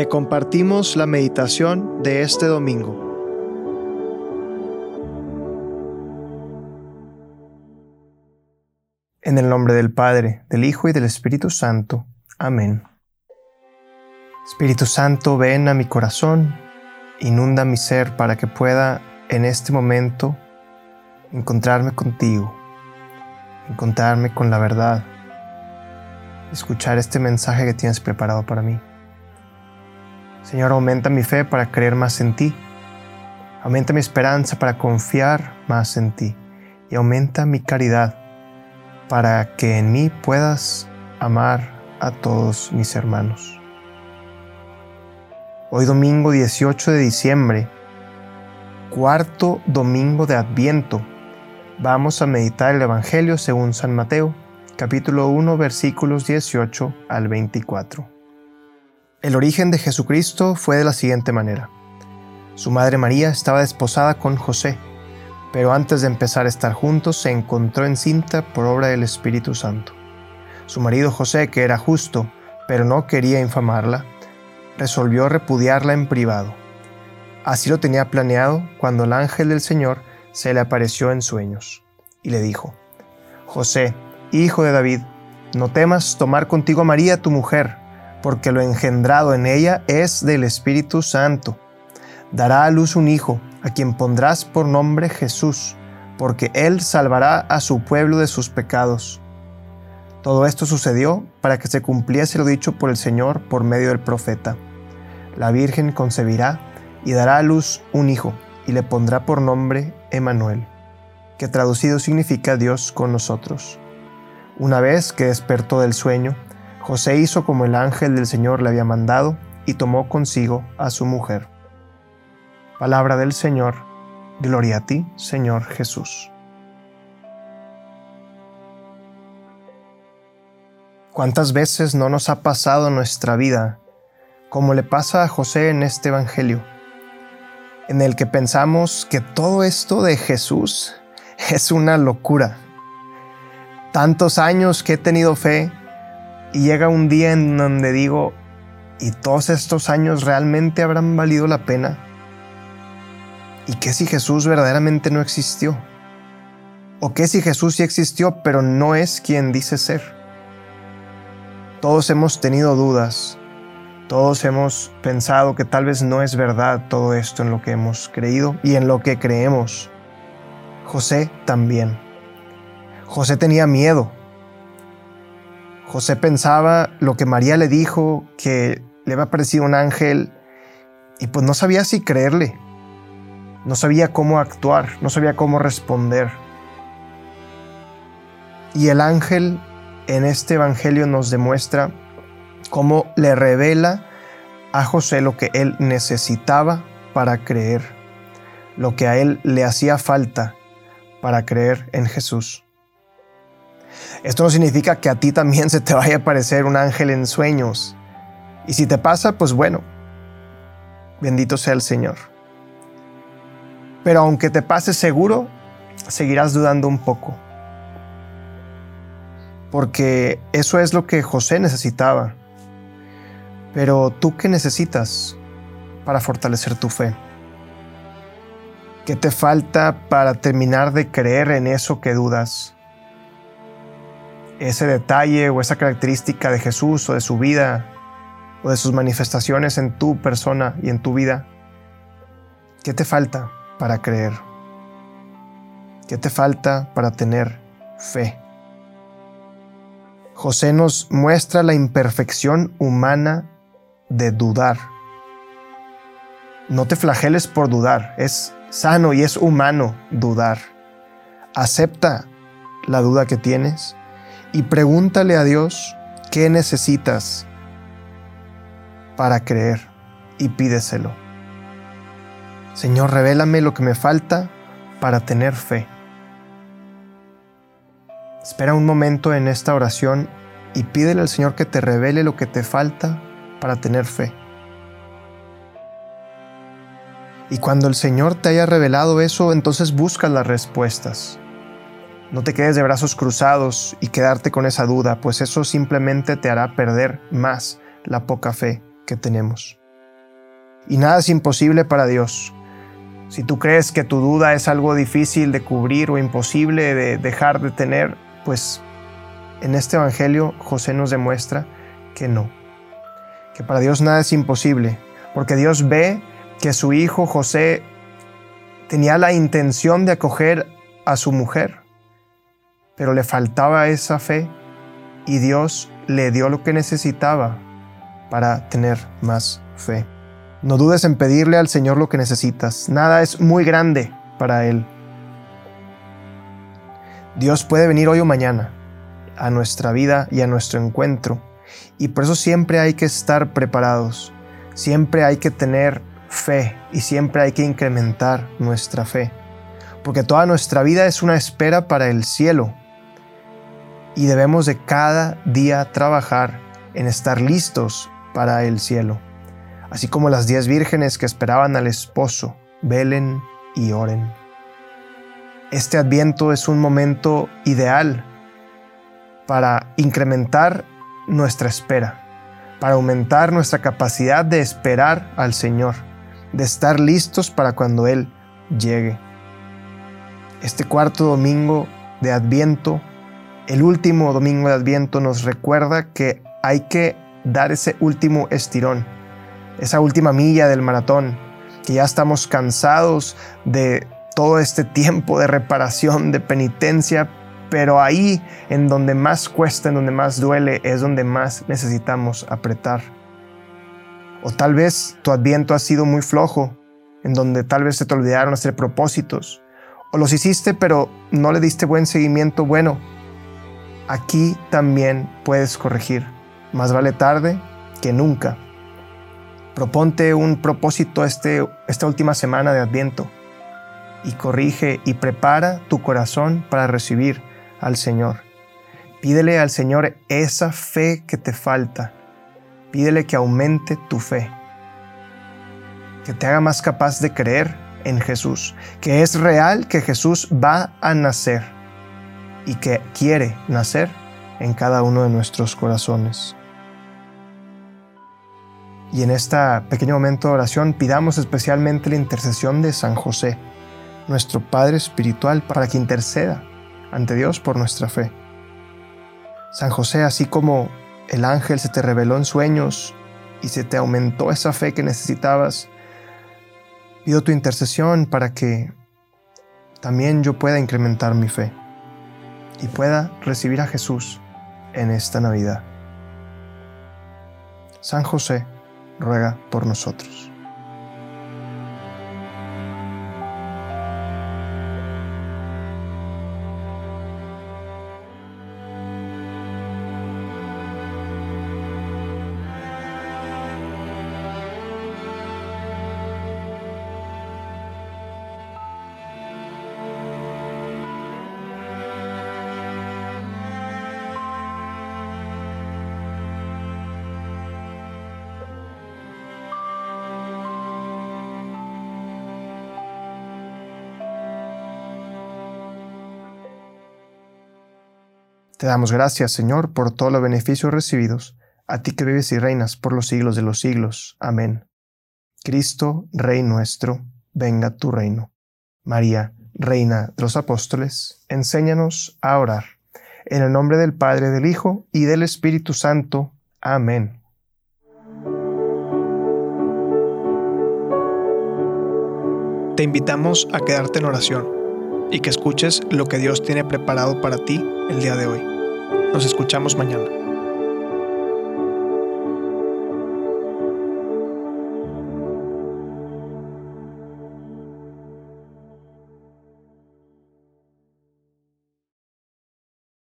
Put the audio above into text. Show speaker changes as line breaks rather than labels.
Te compartimos la meditación de este domingo. En el nombre del Padre, del Hijo y del Espíritu Santo. Amén. Espíritu Santo, ven a mi corazón, inunda mi ser para que pueda en este momento encontrarme contigo, encontrarme con la verdad, escuchar este mensaje que tienes preparado para mí. Señor, aumenta mi fe para creer más en ti. Aumenta mi esperanza para confiar más en ti. Y aumenta mi caridad para que en mí puedas amar a todos mis hermanos. Hoy domingo 18 de diciembre, cuarto domingo de Adviento, vamos a meditar el Evangelio según San Mateo, capítulo 1, versículos 18 al 24. El origen de Jesucristo fue de la siguiente manera. Su madre María estaba desposada con José, pero antes de empezar a estar juntos se encontró encinta por obra del Espíritu Santo. Su marido José, que era justo, pero no quería infamarla, resolvió repudiarla en privado. Así lo tenía planeado cuando el ángel del Señor se le apareció en sueños y le dijo, José, hijo de David, no temas tomar contigo a María tu mujer, porque lo engendrado en ella es del Espíritu Santo. Dará a luz un hijo, a quien pondrás por nombre Jesús, porque él salvará a su pueblo de sus pecados. Todo esto sucedió para que se cumpliese lo dicho por el Señor por medio del profeta. La Virgen concebirá y dará a luz un hijo, y le pondrá por nombre Emanuel, que traducido significa Dios con nosotros. Una vez que despertó del sueño, José hizo como el ángel del Señor le había mandado y tomó consigo a su mujer. Palabra del Señor, gloria a ti, Señor Jesús. ¿Cuántas veces no nos ha pasado nuestra vida, como le pasa a José en este Evangelio, en el que pensamos que todo esto de Jesús es una locura? Tantos años que he tenido fe, y llega un día en donde digo, ¿y todos estos años realmente habrán valido la pena? ¿Y qué si Jesús verdaderamente no existió? ¿O qué si Jesús sí existió pero no es quien dice ser? Todos hemos tenido dudas, todos hemos pensado que tal vez no es verdad todo esto en lo que hemos creído y en lo que creemos. José también. José tenía miedo, José pensaba lo que María le dijo, que le había parecido un ángel, y pues no sabía si creerle. No sabía cómo actuar, no sabía cómo responder. Y el ángel en este Evangelio nos demuestra cómo le revela a José lo que él necesitaba para creer, lo que a él le hacía falta para creer en Jesús. Esto no significa que a ti también se te vaya a aparecer un ángel en sueños. Y si te pasa, pues bueno, bendito sea el Señor. Pero aunque te pase seguro, seguirás dudando un poco. Porque eso es lo que José necesitaba. Pero tú qué necesitas para fortalecer tu fe? ¿Qué te falta para terminar de creer en eso que dudas? Ese detalle o esa característica de Jesús o de su vida o de sus manifestaciones en tu persona y en tu vida, ¿qué te falta para creer? ¿Qué te falta para tener fe? José nos muestra la imperfección humana de dudar. No te flageles por dudar, es sano y es humano dudar. Acepta la duda que tienes y pregúntale a Dios qué necesitas para creer y pídeselo. Señor, revélame lo que me falta para tener fe. Espera un momento en esta oración y pídele al Señor que te revele lo que te falta para tener fe. Y cuando el Señor te haya revelado eso, entonces busca las respuestas. No te quedes de brazos cruzados y quedarte con esa duda, pues eso simplemente te hará perder más la poca fe que tenemos. Y nada es imposible para Dios. Si tú crees que tu duda es algo difícil de cubrir o imposible de dejar de tener, pues en este Evangelio José nos demuestra que no, que para Dios nada es imposible, porque Dios ve que su hijo José tenía la intención de acoger a su mujer, pero le faltaba esa fe y Dios le dio lo que necesitaba para tener más fe. No dudes en pedirle al Señor lo que necesitas. Nada es muy grande para Él. Dios puede venir hoy o mañana a nuestra vida y a nuestro encuentro. Y por eso siempre hay que estar preparados. Siempre hay que tener fe y siempre hay que incrementar nuestra fe. Porque toda nuestra vida es una espera para el cielo. Y debemos de cada día trabajar en estar listos para el cielo así como las diez vírgenes que esperaban al esposo, velen y oren. Este adviento es un momento ideal para incrementar nuestra espera, para aumentar nuestra capacidad de esperar al Señor, de estar listos para cuando Él llegue. Este cuarto domingo de Adviento, el último domingo de Adviento, nos recuerda que hay que dar ese último estirón esa última milla del maratón, que ya estamos cansados de todo este tiempo de reparación, de penitencia, pero ahí en donde más cuesta, en donde más duele, es donde más necesitamos apretar. O tal vez tu adviento ha sido muy flojo, en donde tal vez se te olvidaron hacer propósitos, o los hiciste pero no le diste buen seguimiento. Bueno, aquí también puedes corregir. Más vale tarde que nunca. Proponte un propósito este, esta última semana de Adviento y corrige y prepara tu corazón para recibir al Señor. Pídele al Señor esa fe que te falta. Pídele que aumente tu fe, que te haga más capaz de creer en Jesús, que es real que Jesús va a nacer y que quiere nacer en cada uno de nuestros corazones. Y en este pequeño momento de oración pidamos especialmente la intercesión de San José, nuestro Padre Espiritual, para que interceda ante Dios por nuestra fe. San José, así como el ángel se te reveló en sueños y se te aumentó esa fe que necesitabas, pido tu intercesión para que también yo pueda incrementar mi fe y pueda recibir a Jesús en esta Navidad. San José, ruega por nosotros. Te damos gracias, Señor, por todos los beneficios recibidos, a ti que vives y reinas por los siglos de los siglos. Amén. Cristo, Rey nuestro, venga tu reino. María, Reina de los Apóstoles, enséñanos a orar. En el nombre del Padre, del Hijo y del Espíritu Santo. Amén. Te invitamos a quedarte en oración y que escuches lo que Dios tiene preparado para ti el día de hoy. Nos escuchamos mañana.